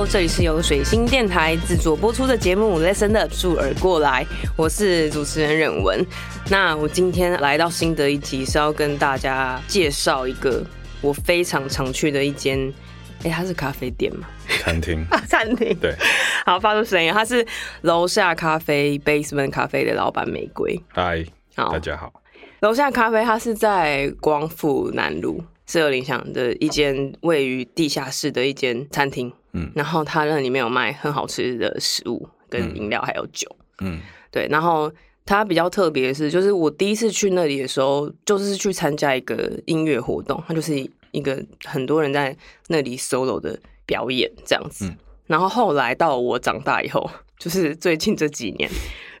Hello，这里是由水星电台制作播出的节目《Listen Up》竖耳过来，我是主持人任文。那我今天来到新的一集，是要跟大家介绍一个我非常常去的一间，哎，它是咖啡店吗？餐厅啊。餐厅。对。好，发出声音，它是楼下咖啡 Basement 咖啡的老板玫瑰。嗨，大家好。楼下咖啡，它是在光复南路。四二零巷的一间位于地下室的一间餐厅，嗯，然后它那里面有卖很好吃的食物、跟饮料还有酒，嗯，对。然后它比较特别的是，就是我第一次去那里的时候，就是去参加一个音乐活动，它就是一个很多人在那里 solo 的表演这样子。然后后来到我长大以后，就是最近这几年，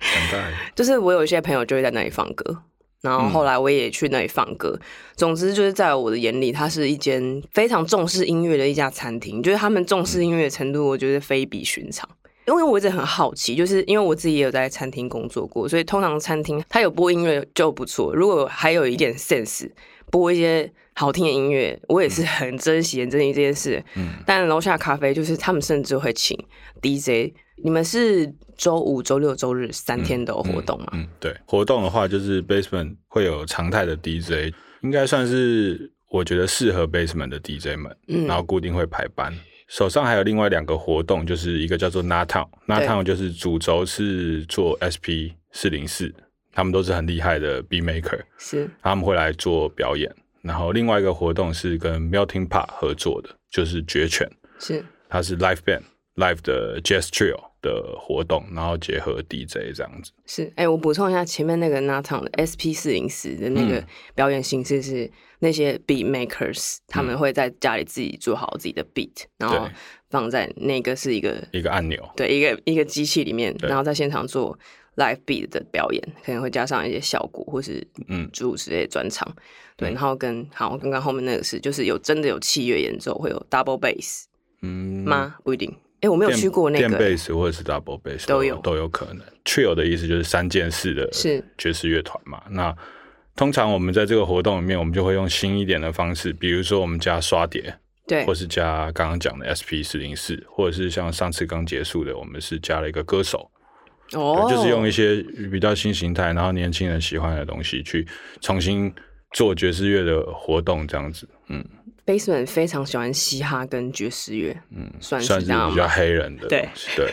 长大，就是我有一些朋友就会在那里放歌。然后后来我也去那里放歌，总之就是在我的眼里，它是一间非常重视音乐的一家餐厅。就是他们重视音乐的程度，我觉得非比寻常。因为我一直很好奇，就是因为我自己也有在餐厅工作过，所以通常餐厅它有播音乐就不错。如果还有一点 sense，播一些好听的音乐，我也是很珍惜、很珍惜这件事。嗯，但楼下咖啡就是他们甚至会请 DJ。你们是周五、周六、周日三天都有活动吗？嗯，对，活动的话就是 Basement 会有常态的 DJ，应该算是我觉得适合 Basement 的 DJ 们，嗯然后固定会排班。手上还有另外两个活动，就是一个叫做 Natown，Natown 就是主轴是做 SP 四零四，他们都是很厉害的 B Maker，是他们会来做表演。然后另外一个活动是跟 Melting Pot 合作的，就是绝犬，是它是 Live Band。Live 的 Jazz Trio 的活动，然后结合 DJ 这样子。是，哎，我补充一下，前面那个 Nathan 的 SP 四零四的那个表演形式是那些 Beat Makers 他们会在家里自己做好自己的 Beat，然后放在那个是一个一个按钮，对，一个一个机器里面，然后在现场做 Live Beat 的表演，可能会加上一些效果或是嗯诸如此类专场。对，然后跟好刚刚后面那个是就是有真的有器乐演奏，会有 Double Bass，嗯吗？不一定。哎，我没有去过那个电贝斯或者是 double bass 都有都有可能。Trio 的意思就是三件事的爵士乐团嘛。那通常我们在这个活动里面，我们就会用新一点的方式，比如说我们加刷碟，对，或是加刚刚讲的 SP 四零四，或者是像上次刚结束的，我们是加了一个歌手，哦，就是用一些比较新形态，然后年轻人喜欢的东西去重新做爵士乐的活动，这样子，嗯。Basement 非常喜欢嘻哈跟爵士乐，嗯，算是这样比较黑人的，对对。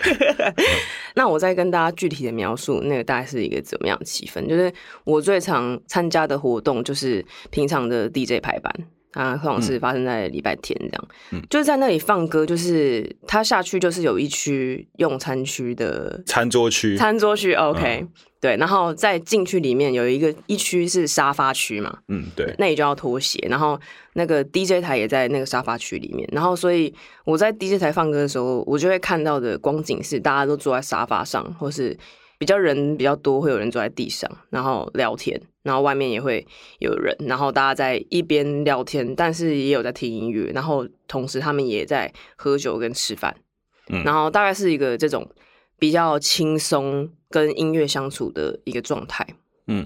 那我再跟大家具体的描述，那个大概是一个怎么样的气氛？就是我最常参加的活动，就是平常的 DJ 排班。啊，通常是发生在礼拜天这样，嗯，就是在那里放歌，就是他下去就是有一区用餐区的餐桌区，餐桌区，OK，对，然后再进去里面有一个一区是沙发区嘛，嗯，对，那你就要脱鞋，然后那个 DJ 台也在那个沙发区里面，然后所以我在 DJ 台放歌的时候，我就会看到的光景是大家都坐在沙发上，或是。比较人比较多，会有人坐在地上，然后聊天，然后外面也会有人，然后大家在一边聊天，但是也有在听音乐，然后同时他们也在喝酒跟吃饭，嗯，然后大概是一个这种比较轻松跟音乐相处的一个状态，嗯，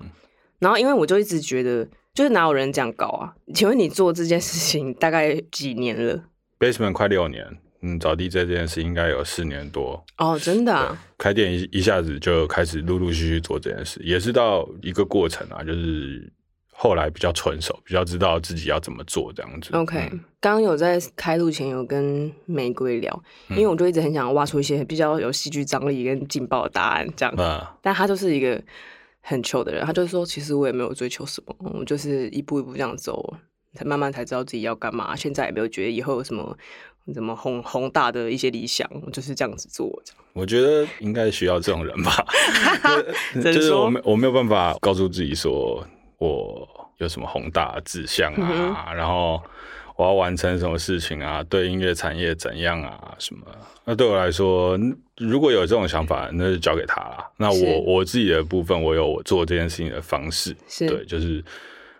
然后因为我就一直觉得，就是哪有人这样搞啊？请问你做这件事情大概几年了？Basement 快六年。嗯，找 DJ 这件事应该有四年多哦，真的。开店一一下子就开始陆陆续续做这件事，也是到一个过程啊，就是后来比较纯熟，比较知道自己要怎么做这样子。OK，刚刚有在开录前有跟玫瑰聊，因为我就一直很想挖出一些比较有戏剧张力跟劲爆的答案这样。嗯，但他就是一个很糗的人，他就说其实我也没有追求什么，我就是一步一步这样走，才慢慢才知道自己要干嘛。现在也没有觉得以后有什么。怎么宏宏大的一些理想，我就是这样子做。我觉得应该需要这种人吧，就是我没我没有办法告诉自己说我有什么宏大志向啊，然后我要完成什么事情啊，对音乐产业怎样啊什么。那对我来说，如果有这种想法，那就交给他了。那我我自己的部分，我有我做这件事情的方式。对，就是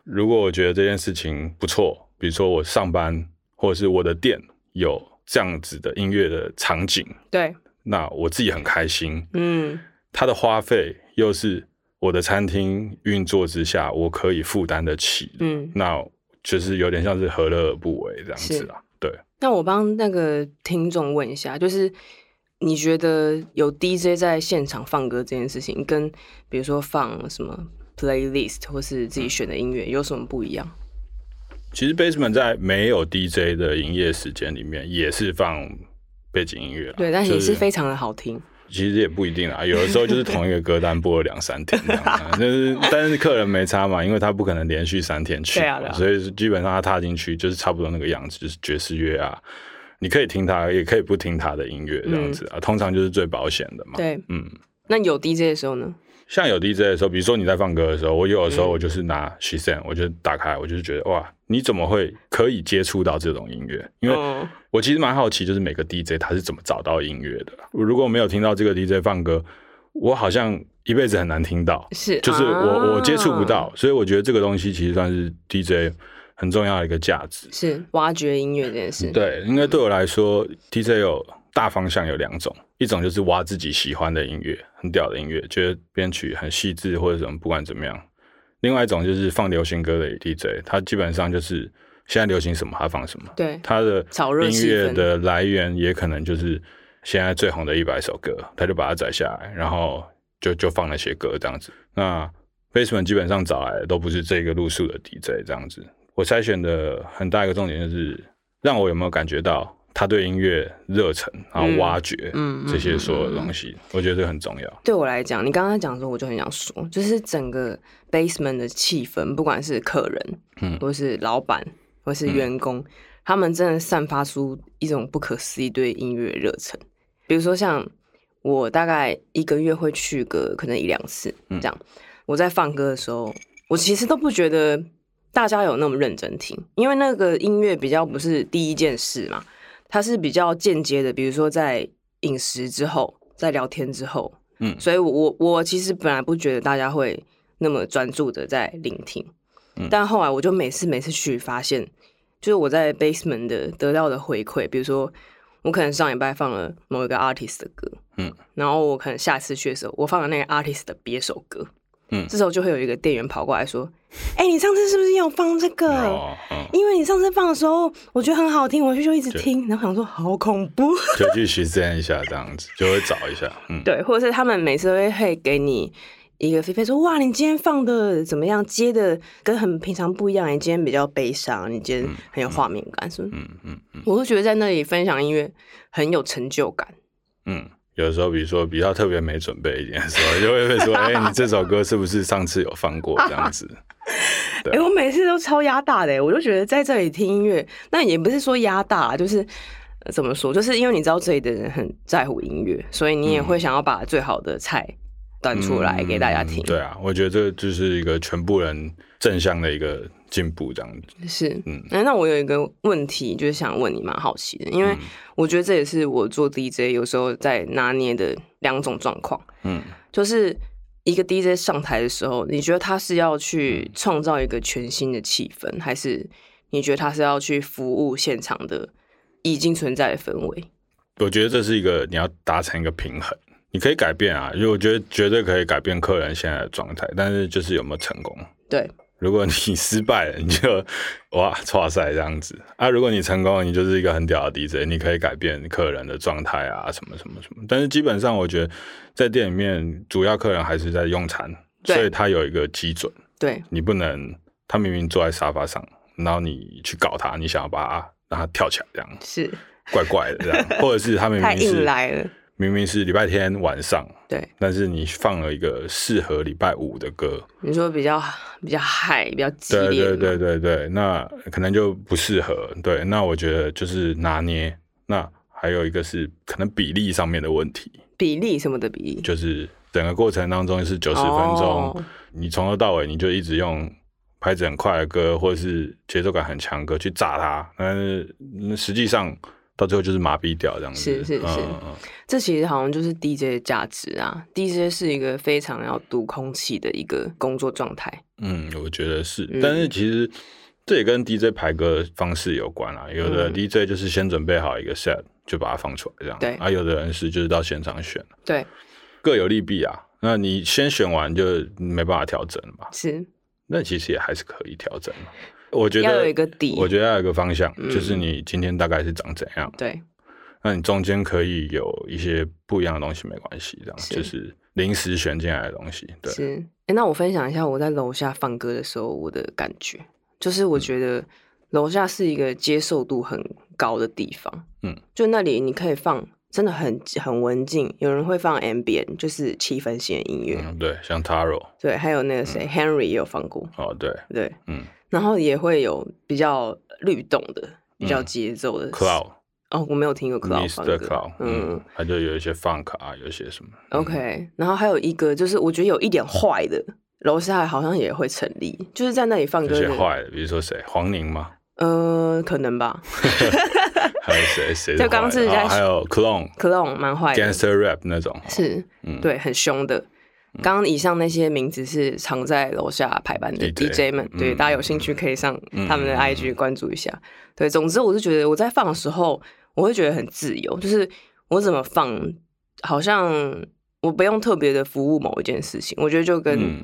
如果我觉得这件事情不错，比如说我上班或者是我的店。有这样子的音乐的场景，对，那我自己很开心。嗯，它的花费又是我的餐厅运作之下我可以负担得起。嗯，那就是有点像是何乐而不为这样子啊。对。那我帮那个听众问一下，就是你觉得有 DJ 在现场放歌这件事情，跟比如说放什么 playlist 或是自己选的音乐有什么不一样？其实 Basement 在没有 DJ 的营业时间里面，也是放背景音乐对，但也是非常的好听。其实也不一定啊，有的时候就是同一个歌单播了两三天这样，就是但是客人没差嘛，因为他不可能连续三天去，所以基本上他踏进去就是差不多那个样子，就是爵士乐啊，你可以听他，也可以不听他的音乐这样子啊，通常就是最保险的嘛。对，嗯，那有 DJ 的时候呢？像有 DJ 的时候，比如说你在放歌的时候，我有的时候我就是拿 She Send，我就打开，我就是觉得哇，你怎么会可以接触到这种音乐？因为我其实蛮好奇，就是每个 DJ 他是怎么找到音乐的。如果没有听到这个 DJ 放歌，我好像一辈子很难听到，是，就是我我接触不到，所以我觉得这个东西其实算是 DJ 很重要的一个价值，是挖掘音乐这件事。对，因为对我来说，DJ 有大方向有两种。一种就是挖自己喜欢的音乐，很屌的音乐，觉得编曲很细致或者什么，不管怎么样。另外一种就是放流行歌的 DJ，他基本上就是现在流行什么他放什么。对，他的音乐的来源也可能就是现在最红的一百首歌，他就把它载下来，然后就就放那些歌这样子。那 Basement 基本上找来的都不是这个路数的 DJ 这样子。我筛选的很大一个重点就是让我有没有感觉到。他对音乐热忱，然后挖掘这些所有东西，我觉得这很重要。对我来讲，你刚刚讲的时候，我就很想说，就是整个 basement 的气氛，不管是客人，嗯，或是老板，或是员工，他们真的散发出一种不可思议对音乐热忱。比如说，像我大概一个月会去个可能一两次，这样。我在放歌的时候，我其实都不觉得大家有那么认真听，因为那个音乐比较不是第一件事嘛。它是比较间接的，比如说在饮食之后，在聊天之后，嗯，所以我我其实本来不觉得大家会那么专注的在聆听，嗯，但后来我就每次每次去发现，就是我在 basement 的得到的回馈，比如说我可能上礼拜放了某一个 artist 的歌，嗯，然后我可能下次去的时候，我放了那个 artist 的别首歌。嗯，这时候就会有一个店员跑过来说：“哎，你上次是不是有放这个？因为你上次放的时候，我觉得很好听，我就就一直听。然后想说好恐怖，就去实践一下这样子，就会找一下。嗯，对，或者是他们每次都会会给你一个菲菲说：哇，你今天放的怎么样？接的跟很平常不一样。你今天比较悲伤，你今天很有画面感，是不是？嗯嗯嗯，我会觉得在那里分享音乐很有成就感。嗯。”有的时候，比如说比较特别没准备一点的时候，就会说：“哎，你这首歌是不是上次有放过？”这样子。哎，我每次都超压大的，我就觉得在这里听音乐，那也不是说压大，就是怎么说，就是因为你知道这里的人很在乎音乐，所以你也会想要把最好的菜端出来给大家听。对啊，我觉得这就是一个全部人正向的一个。进步这样。子是，嗯，那那我有一个问题，就是想问你，蛮好奇的，因为我觉得这也是我做 DJ 有时候在拿捏的两种状况，嗯，就是一个 DJ 上台的时候，你觉得他是要去创造一个全新的气氛，还是你觉得他是要去服务现场的已经存在的氛围？我觉得这是一个你要达成一个平衡，你可以改变啊，因为我觉得绝对可以改变客人现在的状态，但是就是有没有成功？对。如果你失败了，你就 哇，哇塞这样子啊！如果你成功了，你就是一个很屌的 DJ，你可以改变客人的状态啊，什么什么什么。但是基本上，我觉得在店里面，主要客人还是在用餐，所以他有一个基准。对，你不能他明明坐在沙发上，然后你去搞他，你想要把他让他跳起来，这样是怪怪的这样，或者是他明明是来了。明明是礼拜天晚上，对，但是你放了一个适合礼拜五的歌，你说比较比较嗨，比较激烈，对对对对对，那可能就不适合。对，那我觉得就是拿捏。那还有一个是可能比例上面的问题，比例什么的比例，就是整个过程当中是九十分钟，你从头到尾你就一直用拍子很快的歌，或者是节奏感很强歌去炸它，但是实际上。到最后就是麻痹掉这样子，是是是，这其实好像就是 DJ 的价值啊。DJ 是一个非常要读空气的一个工作状态。嗯，我觉得是，但是其实这也跟 DJ 排歌方式有关啊。有的 DJ 就是先准备好一个 set 就把它放出来这样，对。啊，有的人是就是到现场选，对，各有利弊啊。那你先选完就没办法调整了嘛？是，那其实也还是可以调整我觉得要有一个底，我觉得要有一个方向，就是你今天大概是长怎样。对，那你中间可以有一些不一样的东西，没关系，这样就是临时选进来的东西。对，是。哎，那我分享一下我在楼下放歌的时候我的感觉，就是我觉得楼下是一个接受度很高的地方。嗯，就那里你可以放。真的很很文静，有人会放 ambient，就是气氛型的音乐。嗯，对，像 Taro，对，还有那个谁，Henry 也有放过。哦，对，对，嗯，然后也会有比较律动的、比较节奏的 Cloud。哦，我没有听过 Cloud 放歌。嗯，他就有一些 funk 啊，有些什么。OK，然后还有一个就是我觉得有一点坏的，楼下好像也会成立，就是在那里放歌。有些坏的，比如说谁，黄宁吗？呃，可能吧。还有谁？谁？就刚是在还有 Clone，Clone 蛮坏的，Gangster Rap 那种，是，对，很凶的。刚刚以上那些名字是藏在楼下排班的 DJ 们，对，大家有兴趣可以上他们的 IG 关注一下。对，总之我是觉得我在放的时候，我会觉得很自由，就是我怎么放，好像我不用特别的服务某一件事情。我觉得就跟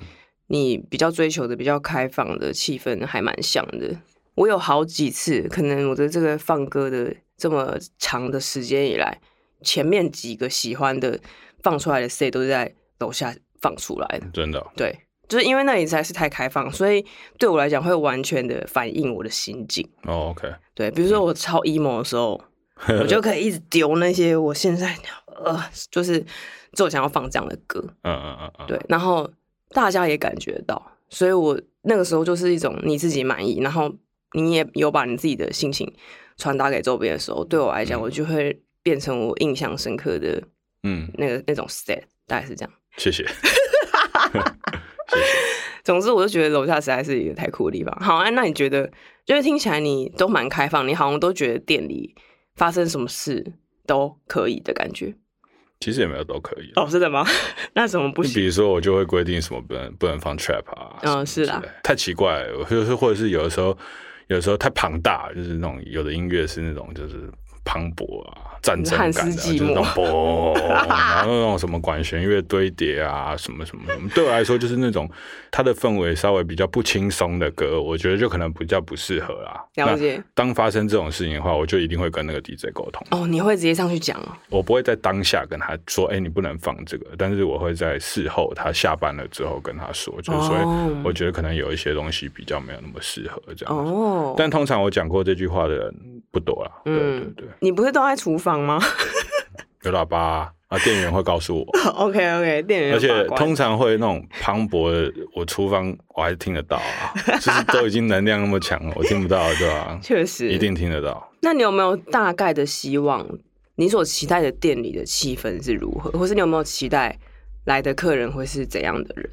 你比较追求的比较开放的气氛还蛮像的。我有好几次，可能我的这个放歌的这么长的时间以来，前面几个喜欢的放出来的 C 都是在楼下放出来的，真的。对，就是因为那里实在是太开放，所以对我来讲会完全的反映我的心境。哦，OK。对，比如说我超 emo 的时候，我就可以一直丢那些我现在呃，就是就想要放这样的歌。嗯嗯嗯嗯。对，然后大家也感觉到，所以我那个时候就是一种你自己满意，然后。你也有把你自己的心情传达给周边的时候，对我来讲，我就会变成我印象深刻的，嗯，那个那种 state，大概是这样。谢谢。总之，我就觉得楼下实在是一个太酷的地方。好啊，那你觉得，就是听起来你都蛮开放，你好像都觉得店里发生什么事都可以的感觉。其实也没有都可以哦，真的吗？那怎么不行？比如说，我就会规定什么不能不能放 trap 啊，嗯，是啦，太奇怪了，就是或者是有的时候。有的时候太庞大，就是那种有的音乐是那种就是磅礴啊。战争感的，就是那种嘣，然后那种什么管弦乐堆叠啊，什么什么什么，对我来说就是那种它的氛围稍微比较不轻松的歌，我觉得就可能比较不适合啦。了解。当发生这种事情的话，我就一定会跟那个 DJ 沟通。哦，你会直接上去讲哦？我不会在当下跟他说，哎，你不能放这个，但是我会在事后他下班了之后跟他说，就是说，我觉得可能有一些东西比较没有那么适合这样。哦。但通常我讲过这句话的人不多啦。对对对。你不是都在厨房？吗？有喇叭啊，店员会告诉我。OK OK，店员。而且通常会那种磅礴的，我厨房我还是听得到啊，就是都已经能量那么强了，我听不到对吧？确实，一定听得到。那你有没有大概的希望？你所期待的店里的气氛是如何，或是你有没有期待来的客人会是怎样的人？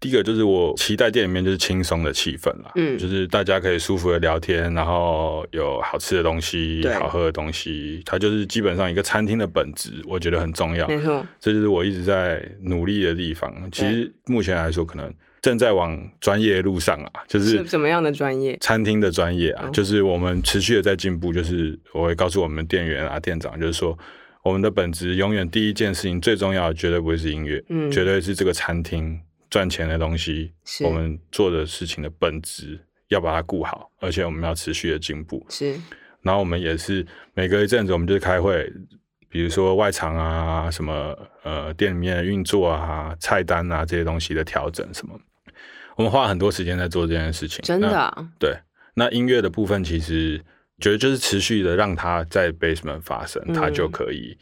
第一个就是我期待店里面就是轻松的气氛啦，嗯，就是大家可以舒服的聊天，然后有好吃的东西、好喝的东西，它就是基本上一个餐厅的本质，我觉得很重要。没错，这就是我一直在努力的地方。其实目前来说，可能正在往专业路上啊，就是什么样的专业？餐厅的专业啊，就是我们持续的在进步。就是我会告诉我们店员啊、店长，就是说我们的本质永远第一件事情最重要的，绝对不会是音乐，嗯，绝对是这个餐厅。赚钱的东西，我们做的事情的本质要把它顾好，而且我们要持续的进步。是，然后我们也是每隔一阵子，我们就开会，比如说外场啊，什么呃店里面的运作啊、菜单啊这些东西的调整什么，我们花很多时间在做这件事情。真的？对。那音乐的部分，其实觉得就是持续的让它在 basement 发生，它就可以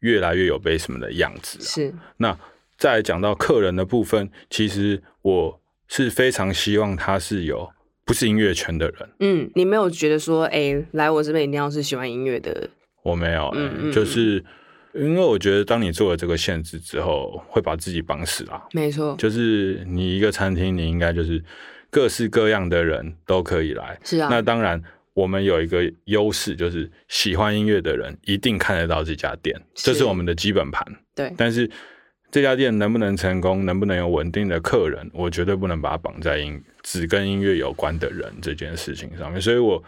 越来越有 basement 的样子。是。那。再讲到客人的部分，其实我是非常希望他是有不是音乐圈的人。嗯，你没有觉得说，哎，来我这边一定要是喜欢音乐的？我没有，嗯就是因为我觉得，当你做了这个限制之后，会把自己绑死啊。没错，就是你一个餐厅，你应该就是各式各样的人都可以来。是啊，那当然，我们有一个优势，就是喜欢音乐的人一定看得到这家店，这是我们的基本盘。对，但是。这家店能不能成功，能不能有稳定的客人，我绝对不能把它绑在音只跟音乐有关的人这件事情上面。所以，我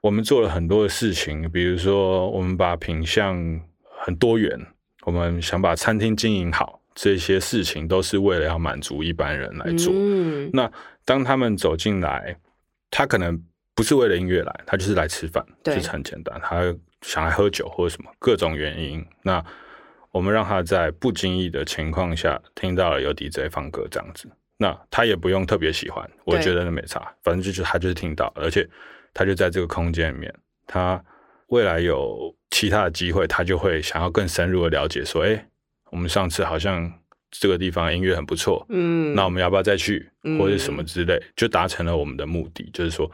我们做了很多的事情，比如说，我们把品相很多元，我们想把餐厅经营好，这些事情都是为了要满足一般人来做。那当他们走进来，他可能不是为了音乐来，他就是来吃饭，对就是很简单，他想来喝酒或者什么各种原因。那我们让他在不经意的情况下听到了有 DJ 放歌这样子，那他也不用特别喜欢，我对觉得那没差，反正就是他就是听到，而且他就在这个空间里面，他未来有其他的机会，他就会想要更深入的了解，说，哎，我们上次好像这个地方音乐很不错，嗯，那我们要不要再去，嗯或者什么之类，就达成了我们的目的，就是说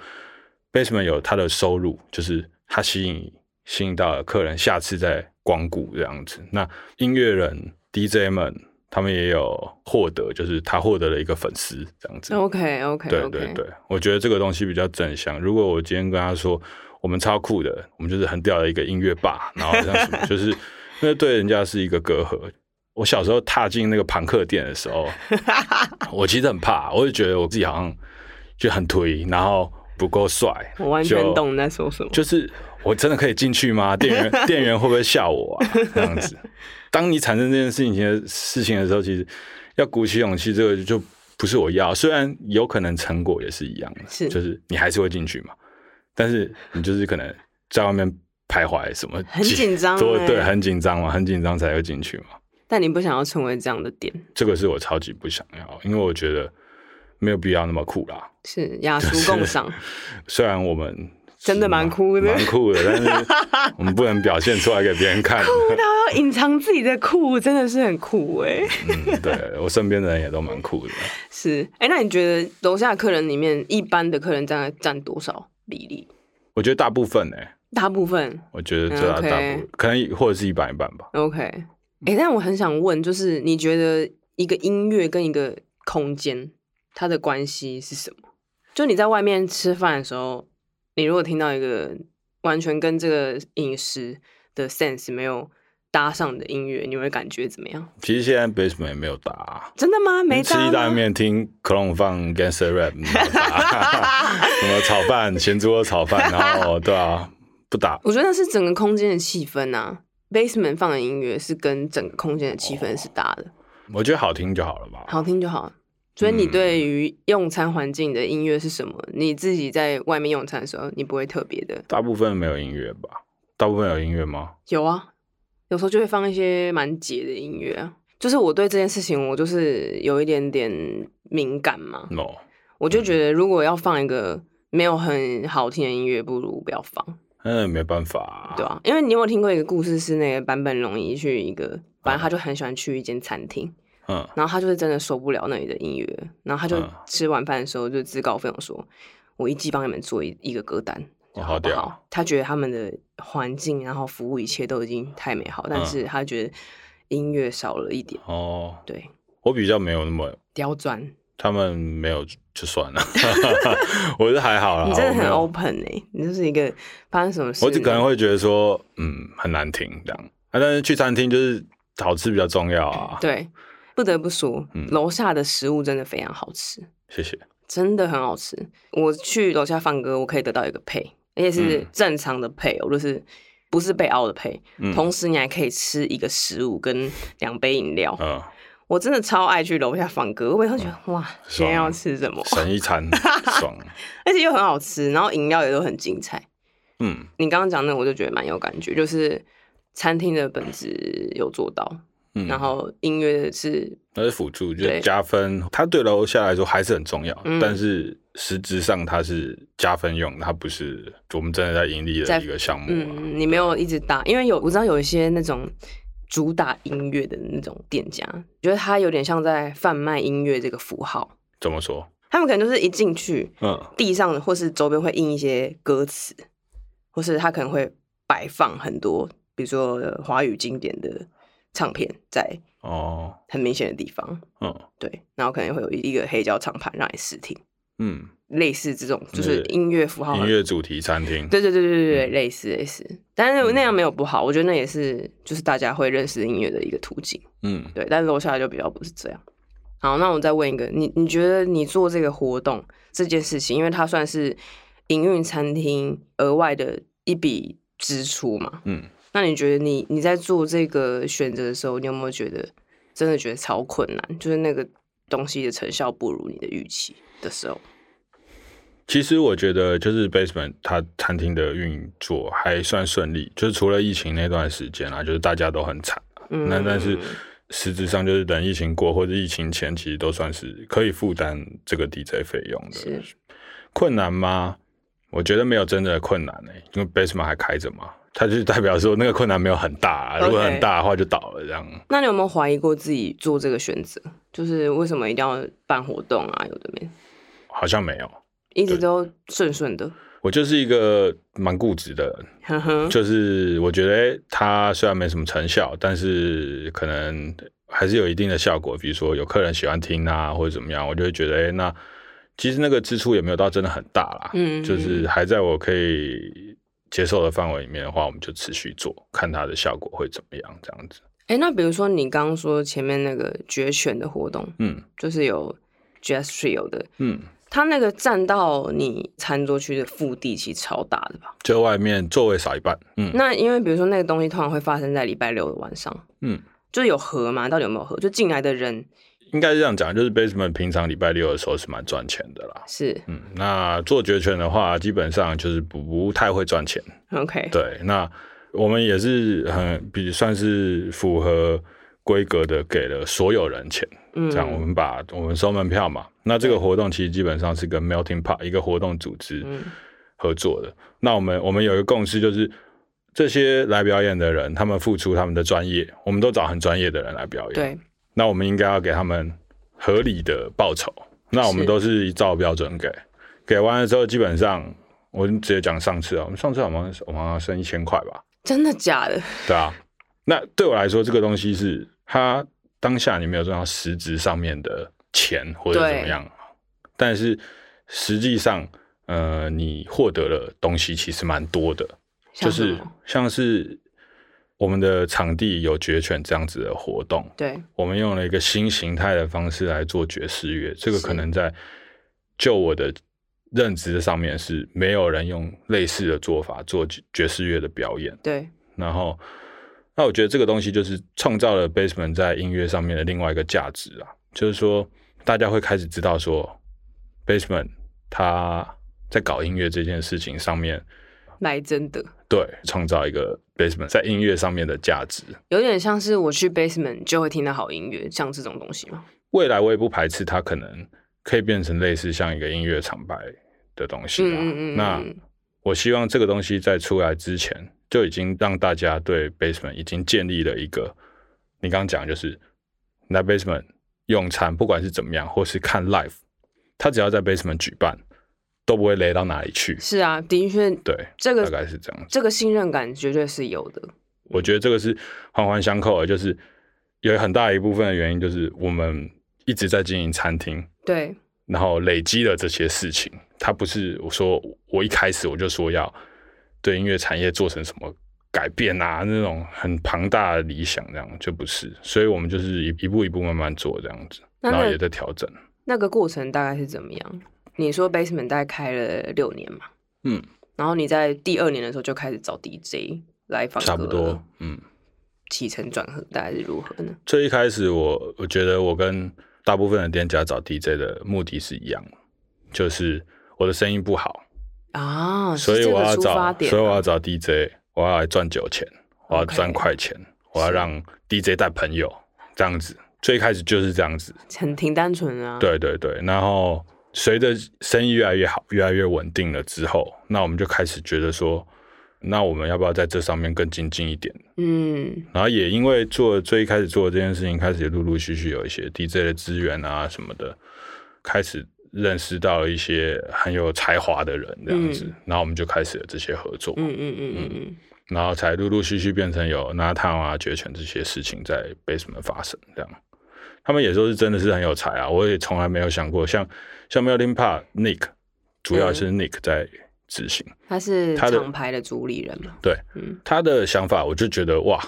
，basement 有他的收入，就是他吸引吸引到了客人下次再光顾这样子。那音乐人 DJ 们他们也有获得，就是他获得了一个粉丝这样子。OK OK 对对对，我觉得这个东西比较正向。如果我今天跟他说我们超酷的，我们就是很屌的一个音乐霸，然后像什么，就是那对人家是一个隔阂。我小时候踏进那个朋克店的时候，我其实很怕，我就觉得我自己好像就很推，然后不够帅。我完全懂你在说什么。就是我真的可以进去吗？店员 店员会不会笑我啊？这样子，当你产生这件事情的事情的时候，其实要鼓起勇气，这个就不是我要。虽然有可能成果也是一样的，是就是你还是会进去嘛，但是你就是可能在外面徘徊什么，很紧张欸对对，很紧张嘛，很紧张才会进去嘛。但你不想要成为这样的点，这个是我超级不想要，因为我觉得没有必要那么酷啦。是雅俗共赏，虽然我们真的蛮酷的蛮酷的，但是我们不能表现出来给别人看。他要隐藏自己的酷，真的是很酷哎。嗯，对我身边的人也都蛮酷的。是，哎，那你觉得楼下客人里面，一般的客人占占多少比例？我觉得大部分呢、大部分我觉得这大部分可能或者是一半一半吧。OK。哎，但我很想问，就是你觉得一个音乐跟一个空间，它的关系是什么？就你在外面吃饭的时候，你如果听到一个完全跟这个饮食的 sense 没有搭上的音乐，你会感觉怎么样？其实现在 basement 也没有搭、啊，真的吗？没吃搭吃？意大利面听克隆放 gangster rap，没有打什么炒饭咸猪肉炒饭，然后对啊，不搭。我觉得那是整个空间的气氛啊。Basement 放的音乐是跟整个空间的气氛是搭的，我觉得好听就好了吧。好听就好。所以你嗯对于用餐环境的音乐是什么？你自己在外面用餐的时候，你不会特别的？大部分没有音乐吧？大部分有音乐吗？有啊，有时候就会放一些蛮解的音乐啊。就是我对这件事情，我就是有一点点敏感嘛，no，我就觉得如果要放一个没有很好听的音乐，不如不要放。嗯，没办法、对啊，因为你有没有听过一个故事，是那个坂本龙一去一个，反正他就很喜欢去一间餐厅，嗯然后他就是真的受不了那里的音乐，然后他就嗯吃晚饭的时候就自告奋勇说：“我一季帮你们做一一个歌单，哦好屌好不好？”他觉得他们的环境，然后服务一切都已经太美好，但嗯是他觉得音乐少了一点，哦，对，我比较没有那么，刁钻。他们没有就算了，我是还好啦。你真的很 open 哎、你就是一个发生什么事，我只可能会觉得说，嗯，很难听这样啊。但是去餐厅就是好吃比较重要啊。对，不得不说，嗯楼下的食物真的非常好吃。谢谢。真的很好吃。我去楼下放歌，我可以得到一个配，而且是嗯正常的配哦，就是不是被凹的配。嗯同时，你还可以吃一个食物跟两杯饮料。嗯，我真的超爱去楼下放歌，我每次都觉得哇，今天要吃什么？省一餐 爽。而且又很好吃，然后饮料也都很精彩。嗯，你刚刚讲那，我就觉得蛮有感觉，就是餐厅的本质有做到，嗯然后音乐是那是辅助，就是加分。它对楼下来说还是很重要，嗯但是实质上它是加分用，它不是我们真的在盈利的一个项目啊。嗯，你没有一直打，因为有我知道有一些那种主打音乐的那种店家，觉得他有点像在贩卖音乐这个符号。怎么说？他们可能就是一进去，嗯地上或是周边会印一些歌词，或是他可能会摆放很多，比如说呃华语经典的唱片在哦很明显的地方，嗯对，然后可能会有一个黑胶唱盘让你试听，嗯，类似这种就是音乐符号音乐主题餐厅。对对对对对对，嗯类似类似，但是那样没有不好，我觉得那也是就是大家会认识音乐的一个途径。嗯对，但楼下就比较不是这样。好，那我再问一个，你你觉得你做这个活动这件事情，因为它算是营运餐厅额外的一笔支出嘛？嗯，那你觉得你你在做这个选择的时候，你有没有觉得真的觉得超困难？就是那个东西的成效不如你的预期的时候？其实我觉得就是 Basement 它餐厅的运作还算顺利，就是除了疫情那段时间啊，就是大家都很惨。嗯，那但是实质上就是等疫情过或者疫情前，其实都算是可以负担这个 DJ 费用的。是困难吗？我觉得没有真的困难诶，因为 Basement 还开着嘛，它就代表说那个困难没有很大。如果很大的话，就倒了这样。那你有没有怀疑过自己做这个选择？就是为什么一定要办活动啊？有的没？好像没有，一直都顺顺的。我就是一个蛮固执的人，就是我觉得它虽然没什么成效，但是可能还是有一定的效果。比如说有客人喜欢听啊，或者怎么样，我就会觉得，哎，那其实那个支出也没有到真的很大啦，嗯，就是还在我可以接受的范围里面的话，我们就持续做，看它的效果会怎么样，这样子。哎，那比如说你刚刚说前面那个决选的活动，嗯，就是有 Jazz Trio 的，嗯。它那个占到你餐桌区的腹地其实超大的吧？就外面座位少一半。嗯，那因为比如说那个东西通常会发生在礼拜六的晚上。嗯，就有合嘛？到底有没有合？就进来的人应该是这样讲，就是 basement 平常礼拜六的时候是蛮赚钱的啦。是，嗯，那做决权的话，基本上就是不太会赚钱。OK，对，那我们也是很比算是符合规格的，给了所有人钱。这样，我们把我们收门票嘛。那这个活动其实基本上是跟 Melting Pot 一个活动组织合作的。那我们我们有一个共识，就是这些来表演的人，他们付出他们的专业，我们都找很专业的人来表演。对。那我们应该要给他们合理的报酬。那我们都是依照标准给。给完了之后，基本上我直接讲上次啊，我们上次好像我好像剩一千块吧？真的假的？对啊。那对我来说，这个东西是它。当下你没有赚到实质上面的钱或者怎么样，但是实际上，呃，你获得了东西其实蛮多的，就是像是我们的场地有决犬这样子的活动，对，我们用了一个新形态的方式来做爵士乐，这个可能在就我的认知上面是没有人用类似的做法做爵士乐的表演，对，然后。那我觉得这个东西就是创造了 Basement 在音乐上面的另外一个价值啊，就是说大家会开始知道说 Basement 他在搞音乐这件事情上面来真的对创造一个 Basement 在音乐上面的价值，有点像是我去 Basement 就会听到好音乐，像这种东西吗？未来我也不排斥它可能可以变成类似像一个音乐厂牌的东西啊。那我希望这个东西在出来之前。就已经让大家对 Basement 已经建立了一个，你刚刚讲就是来 Basement 用餐，不管是怎么样，或是看 Live，他只要在 Basement 举办，都不会累到哪里去。是啊，的确，对，这个大概是这样，这个信任感绝对是有的。我觉得这个是环环相扣的，就是有很大一部分的原因，就是我们一直在经营餐厅，对，然后累积了这些事情，它不是我说我一开始我就说要。对音乐产业做成什么改变啊？那种很庞大的理想，这样就不是，所以我们就是一一步一步慢慢做这样子，然后也在调整。那个过程大概是怎么样？你说 Basement 大概开了六年嘛？嗯，然后你在第二年的时候就开始找 DJ 来放歌，差不多，嗯，起承转合大概是如何呢？最一开始，我我觉得我跟大部分的店家找 DJ 的目的是一样，就是我的声音不好。啊，所以我要找，所以我要找 DJ，我要来赚酒钱，我要赚快钱，我要让 DJ 带朋友，这样子。最开始就是这样子，很挺单纯啊。对对对，然后随着生意越来越好，越来越稳定了之后，那我们就开始觉得说，那我们要不要在这上面更精进一点？嗯，然后也因为做最一开始做这件事情，开始陆陆续续有一些 DJ 的资源啊什么的，开始。认识到了一些很有才华的人，这样子，然后我们就开始了这些合作，嗯嗯嗯嗯嗯，然后才陆陆续续变成有拿烫啊、绝权这些事情在 basement 发生，这样，他们也说是真的是很有才啊，我也从来没有想过，像像 Melting Pot Nick，主要是 Nick 在执行，他是厂牌的主理人嘛，对，嗯，他的想法我就觉得哇，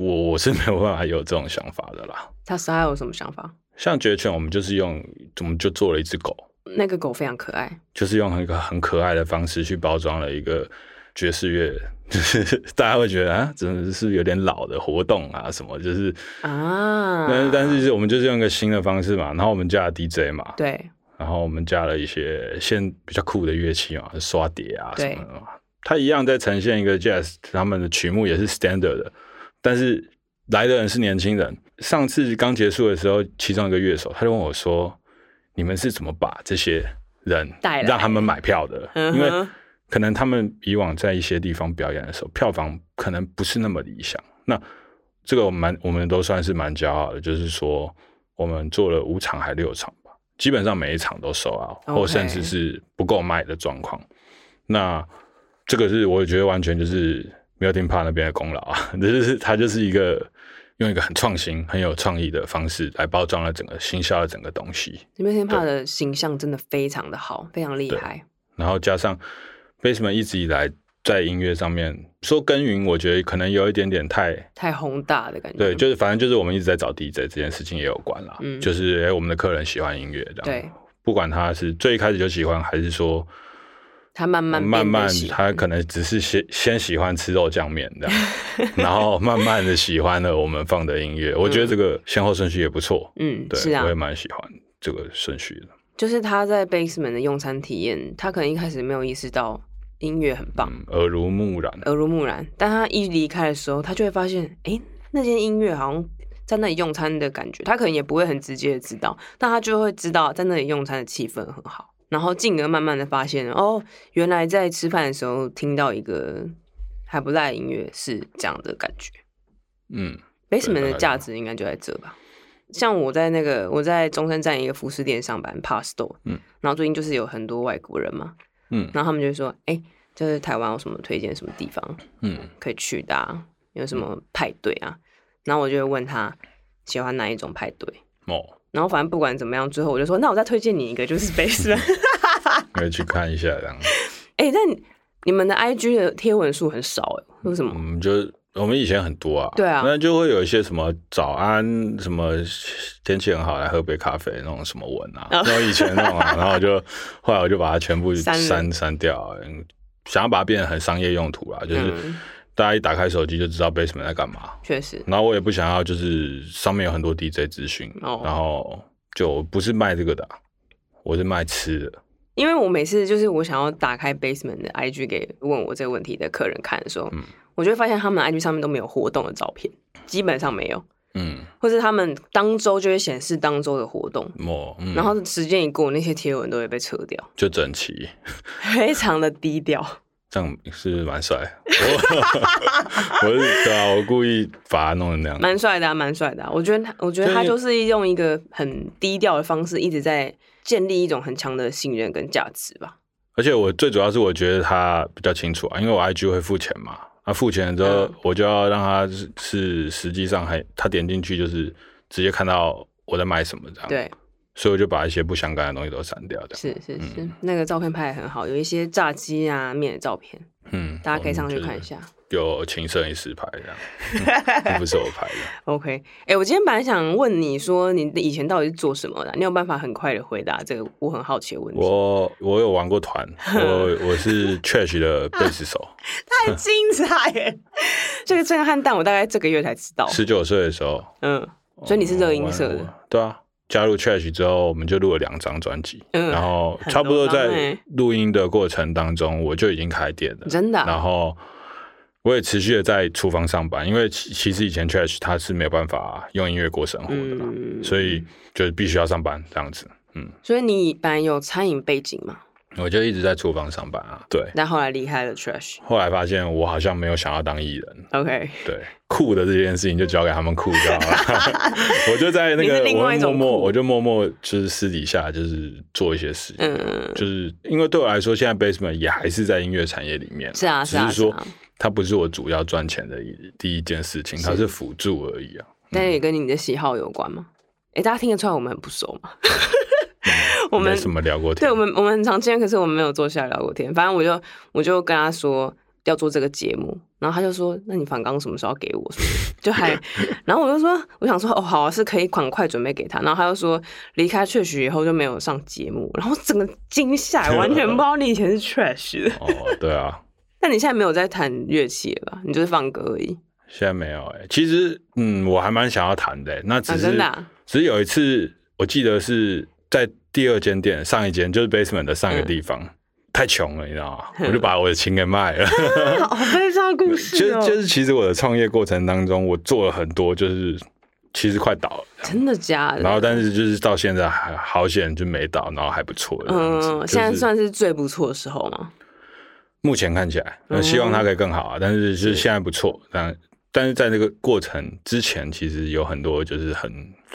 我我是没有办法有这种想法的啦，他是还有什么想法？像绝犬，我们就是用，我们就做了一只狗，那个狗非常可爱，就是用一个很可爱的方式去包装了一个爵士乐，就 是大家会觉得啊，真的是有点老的活动啊，什么就是啊，但是但是我们就是用一个新的方式嘛，然后我们加 DJ 嘛，对，然后我们加了一些现比较酷的乐器啊，刷碟啊什么的。他一样在呈现一个 jazz，他们的曲目也是 standard 的，但是来的人是年轻人。上次刚结束的时候，其中一个乐手他就问我说：“你们是怎么把这些人让他们买票的？因为可能他们以往在一些地方表演的时候，票房可能不是那么理想。那这个我们我们都算是蛮骄傲的，就是说我们做了五场还六场吧，基本上每一场都收啊，或甚至是不够卖的状况。那这个是我觉得完全就是没有听怕那边的功劳啊，这就是他就是一个用一个很创新、很有创意的方式来包装了整个行销的整个东西。没有听怕的形象真的非常的好，非常厉害。然后加上 Basement 一直以来在音乐上面说耕耘，我觉得可能有一点点太太宏大的感觉。对，就是反正就是我们一直在找 DJ 这件事情也有关啦。嗯，就是哎，我们的客人喜欢音乐，这样对，不管他是最一开始就喜欢，还是说。他慢慢慢慢，他可能只是先先喜欢吃肉酱面这样，然后慢慢的喜欢了我们放的音乐。我觉得这个先后顺序也不错。嗯，对，我也蛮喜欢这个顺序的。就是他在 Basement 的用餐体验，他可能一开始没有意识到音乐很棒，耳濡目染，耳濡目染。但他一离开的时候，他就会发现，哎，那间音乐好像在那里用餐的感觉。他可能也不会很直接的知道，但他就会知道在那里用餐的气氛很好。然后进而慢慢的发现，哦，原来在吃饭的时候听到一个还不赖音乐是这样的感觉。嗯，Basement 的价值应该就在这吧。像我在那个我在中山站一个服饰店上班，Pasto，嗯，然后最近就是有很多外国人嘛，嗯，然后他们就说，哎，就是台湾有什么推荐什么地方，嗯，可以去的，啊有什么派对啊？然后我就会问他喜欢哪一种派对，哦。然后反正不管怎么样，最后我就说，那我再推荐你一个，就是 Basement，可以去看一下这样。哎，但你们的 IG 的贴文数很少哎，为什么？嗯，就我们以前很多啊，对啊，那就会有一些什么早安，什么天气很好，来喝杯咖啡那种什么文啊，然后以前那种啊，然后就后来我就把它全部删删掉，想要把它变成很商业用途啦，就是。大家一打开手机就知道 Basement 在干嘛，确实。然后我也不想要，就是上面有很多 DJ 资讯，然后就不是卖这个的，我是卖吃的。因为我每次就是我想要打开 Basement 的 IG 给问我这个问题的客人看的时候，我就会发现他们 IG 上面都没有活动的照片，基本上没有。嗯，或是他们当周就会显示当周的活动，哦，然后时间一过，那些贴文都会被撤掉，就整齐，非常的低调。这样是蛮帅，我 是对啊，我故意把它弄成那样，蛮帅的，蛮帅的。我觉得他，我觉得他就是用一个很低调的方式，一直在建立一种很强的信任跟价值吧。而且我最主要是我觉得他比较清楚啊，因为我 IG 会付钱嘛，那付钱之后我就要让他是是实际上还他点进去就是直接看到我在买什么这样。对。所以我就把一些不相干的东西都删掉的。是是是，那个照片拍的很好，有一些炸鸡啊面的照片，嗯，大家可以上去看一下。有请摄影师拍的，不是我拍的。OK，哎，我今天本来想问你说，你以前到底是做什么的？你有办法很快的回答这个我很好奇的问题？我我有玩过团，我我是 Trash 的贝斯手，太精彩耶！这个震撼弹我大概这个月才知道。十九岁的时候，嗯，所以你是热音社的，对啊。加入 Trash 之后，我们就录了两张专辑，然后差不多在录音的过程当中，我就已经开店了，真的。然后我也持续的在厨房上班，因为其实以前 Trash 他是没有办法用音乐过生活的，所以就必须要上班这样子。嗯，所以你本来有餐饮背景吗？我就一直在厨房上班啊，对。但后来离开了 Trash，后来发现我好像没有想要当艺人。OK，对，酷的这件事情就交给他们酷就好了。我就在那个 我默默，我就默默就是私底下就是做一些事情。嗯，就是因为对我来说，现在 Basement 也还是在音乐产业里面。是啊，只是说它不是我主要赚钱的一第一件事情，它是辅助而已啊。但也跟你的喜好有关吗？哎，大家听得出来我们很不熟吗？我们什么聊过天？对我们，我们很常见，可是我们没有坐下来聊过天。反正我就我就跟他说要做这个节目，然后他就说：“那你反刚什么时候要给我？”就还，然后我就说：“我想说哦，好，是可以赶快准备给他。”然后他就说：“离开 Trash 以后就没有上节目。”然后整个惊吓，完全不知道你以前是 Trash 的。哦，对啊。那你现在没有在弹乐器了吧？你就是放歌而已。现在没有哎，其实嗯，我还蛮想要弹的。那只是真的，只是有一次，我记得是。在第二间店上一间就是 basement 的上一个地方。太穷了，你知道吗？我就把我的琴给卖了。好悲伤故事哦！就是，其实我的创业过程当中，我做了很多，就是其实快倒了。真的假的？然后，但是就是到现在还好险就没倒，然后还不错。嗯，现在算是最不错的时候吗？目前看起来，那希望它可以更好啊。但是就是现在不错，但但是在那个过程之前，其实有很多就是很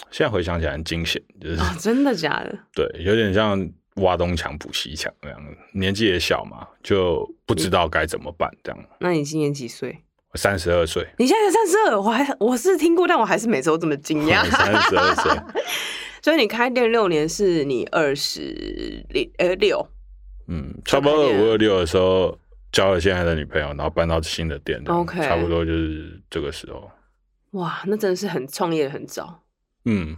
现在回想起来很惊险，就是真的假的？对，有点像。挖东墙补西墙那样，年纪也小嘛，就不知道该怎么办这样。那你今年几岁？三十二岁。你现在三十二，我还我是听过，但我还是每次都这么惊讶。三十二岁，所以你开店六年，是你二十六呃六。嗯，差不多二五二六的时候交了现在的女朋友，然后搬到新的店。OK，差不多就是这个时候。哇，那真的是很创业很早。嗯。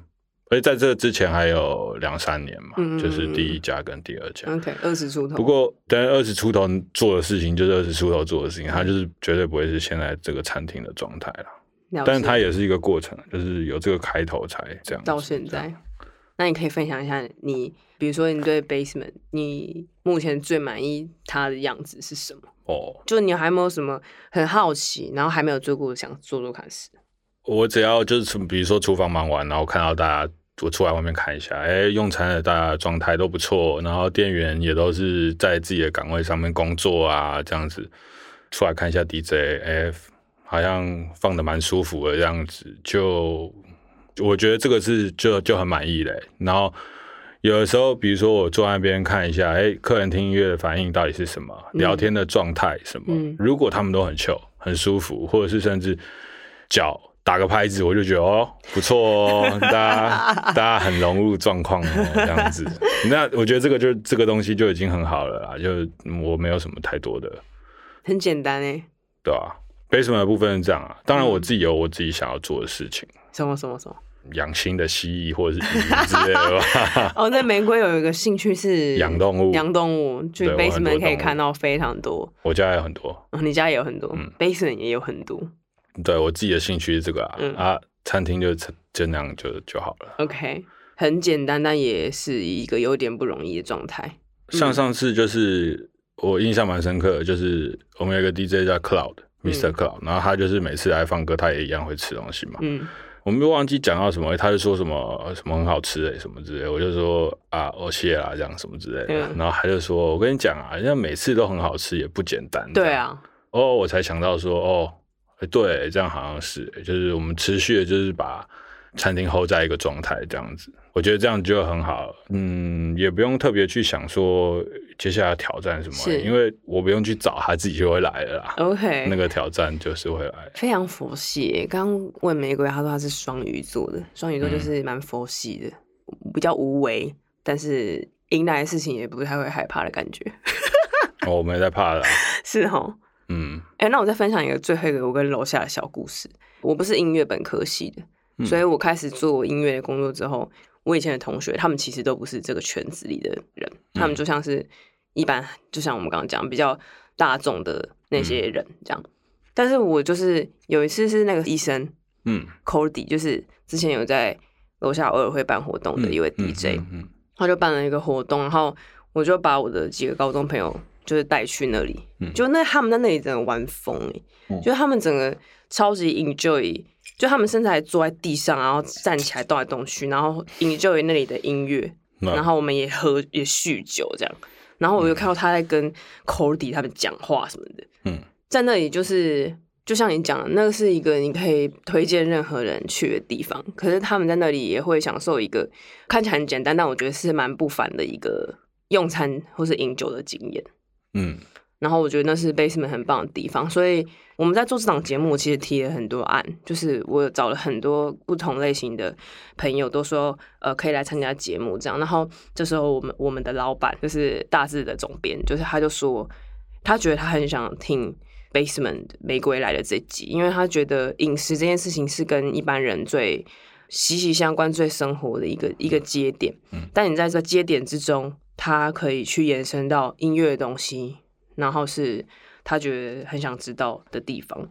而且在这之前还有两三年嘛，就是第一家跟第二家。OK，二十出头。不过，但二十出头做的事情就是二十出头做的事情，他就是绝对不会是现在这个餐厅的状态了。但是它也是一个过程，就是有这个开头才这样。到现在，那你可以分享一下你，比如说你对 Basement，你目前最满意它的样子是什么？哦，就你还没有什么很好奇，然后还没有做过想做做看事。我只要就是从比如说厨房忙完，然后看到大家。我出来外面看一下，哎，用餐的大家状态都不错，然后店员也都是在自己的岗位上面工作啊，这样子出来看一下 DJ，哎，好像放的蛮舒服的这样子，就我觉得这个是就就很满意嘞。然后有的时候，比如说我坐在那边看一下，哎，客人听音乐的反应到底是什么，聊天的状态什么，如果他们都很 chill 很舒服，或者是甚至脚。打个拍子，我就觉得哦不错哦，大家 大家很融入状况哦，这样子。那我觉得这个就这个东西就已经很好了啦，就我没有什么太多的，很简单哎，对啊 basement 的部分是这样啊，当然我自己有我自己想要做的事情，什么什么什么，养新的蜥蜴或者是鱼 之类的吧。哦，那玫瑰有一个兴趣是养动物，养动物，就 basement 可以看到非常多。我家也有很多，你家也有很多，basement 也有很多。对我自己的兴趣是这个啊，啊，餐厅就就那样就就好了。OK，很简单，但也是一个有点不容易的状态。像上次就是我印象蛮深刻的，就是我们有个 DJ 叫 Cloud，Mr. Cloud，然后他就是每次来放歌，他也一样会吃东西嘛。嗯，我们忘记讲到什么，他就说什么什么很好吃哎，什么之类，我就说啊，哦谢啦，这样什么之类的。然后他就说，我跟你讲啊，人家每次都很好吃，也不简单。对啊，哦，我才想到说，哦。哎，对，这样好像是，就是我们持续的，就是把餐厅 hold 在一个状态，这样子，我觉得这样就很好。嗯，也不用特别去想说接下来挑战什么，因为我不用去找，他自己就会来了啦。OK，那个挑战就是会来。非常佛系。刚问玫瑰，他说他是双鱼座的，双鱼座就是蛮佛系的，比较无为，但是迎来的事情也不太会害怕的感觉。哦，我没在怕的。是哦。嗯，哎，那我再分享一个最后一个我跟楼下的小故事。我不是音乐本科系的，所以我开始做音乐的工作之后，我以前的同学他们其实都不是这个圈子里的人，他们就像是一般，就像我们刚刚讲比较大众的那些人这样。但是我就是有一次是那个医生，嗯，Cody，就是之前有在楼下偶尔会办活动的一位 DJ，他就办了一个活动，然后我就把我的几个高中朋友。就是带去那里，就那他们在那里真的玩疯哎，就他们整个超级 enjoy，就他们甚至还坐在地上，然后站起来动来动去，然后 enjoy 那里的音乐，然后我们也喝也酗酒这样，然后我就看到他在跟 Cody 他们讲话什么的，嗯，在那里就是就像你讲，的，那个是一个你可以推荐任何人去的地方，可是他们在那里也会享受一个看起来很简单，但我觉得是蛮不凡的一个用餐或是饮酒的经验。嗯，然后我觉得那是 Basement 很棒的地方，所以我们在做这档节目，其实提了很多案，就是我找了很多不同类型的朋友，都说呃可以来参加节目这样。然后这时候我们我们的老板就是大致的总编，就是他就说他觉得他很想听 Basement 玫瑰来的这集，因为他觉得饮食这件事情是跟一般人最息息相关、最生活的一个一个节点。嗯，但你在这节点之中。他可以去延伸到音乐的东西，然后是他觉得很想知道的地方。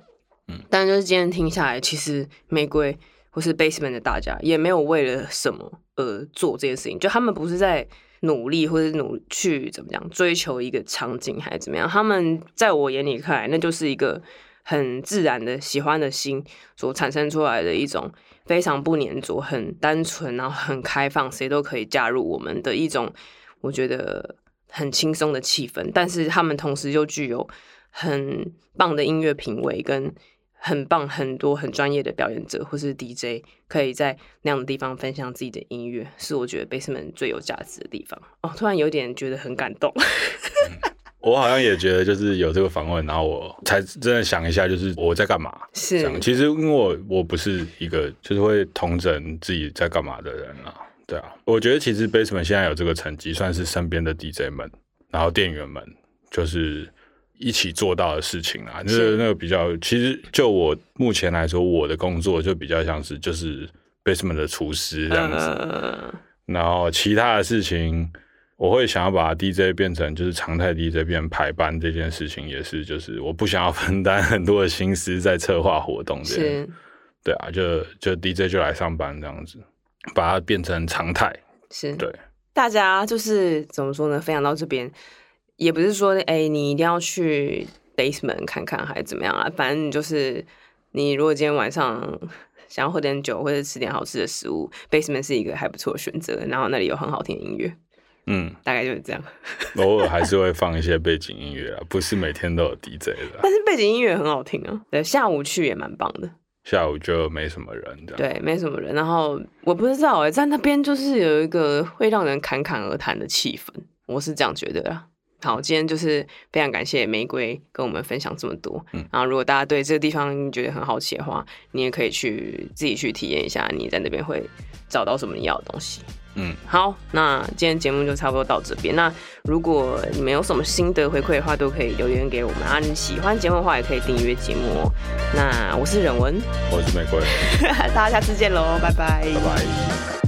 嗯，但就是今天听下来，其实玫瑰或是 Basement 的大家也没有为了什么而做这件事情，就他们不是在努力或者努去怎么讲追求一个场景还是怎么样，他们在我眼里看来，那就是一个很自然的喜欢的心所产生出来的一种非常不粘着、很单纯，然后很开放，谁都可以加入我们的一种，我觉得很轻松的气氛。但是他们同时又具有很棒的音乐品味跟。很棒，很多很专业的表演者或是 DJ，可以在那样的地方分享自己的音乐，是我觉得 Basement 最有价值的地方。哦，突然有点觉得很感动。我好像也觉得，就是有这个访问，然后我才真的想一下，就是我在干嘛。是，其实因为我我不是一个就是会同整自己在干嘛的人啊。对啊，我觉得其实 Basement 现在有这个成绩，算是身边的 DJ 们，然后店员们，就是。一起做到的事情啊，就是那个比较，其实就我目前来说，我的工作就比较像是就是 basement 的厨师这样子，然后其他的事情，我会想要把 DJ 变成就是常态 DJ 变排班这件事情，也是就是我不想要分担很多的心思在策划活动这样，对啊，就就 DJ 就来上班这样子，把它变成常态，是对大家就是怎么说呢？分享到这边。也不是说，哎，你一定要去 basement 看看，还是怎么样啊？反正就是，你如果今天晚上想要喝点酒或者吃点好吃的食物，basement 是一个还不错的选择。然后那里有很好听的音乐，嗯，大概就是这样。偶尔还是会放一些背景音乐啊，不是每天都有 DJ 的。但是背景音乐很好听啊。对，下午去也蛮棒的。下午就没什么人，对，没什么人。然后我不知道哎，在那边就是有一个会让人侃侃而谈的气氛，我是这样觉得啊。好，今天就是非常感谢玫瑰跟我们分享这么多。嗯，然后如果大家对这个地方觉得很好奇的话，你也可以去自己去体验一下，你在那边会找到什么你要的东西。嗯，好，那今天节目就差不多到这边。那如果你们有什么心得回馈的话，都可以留言给我们啊。你喜欢节目的话，也可以订阅节目哦。那我是忍文，我是玫瑰，大家下次见喽，拜拜，拜拜。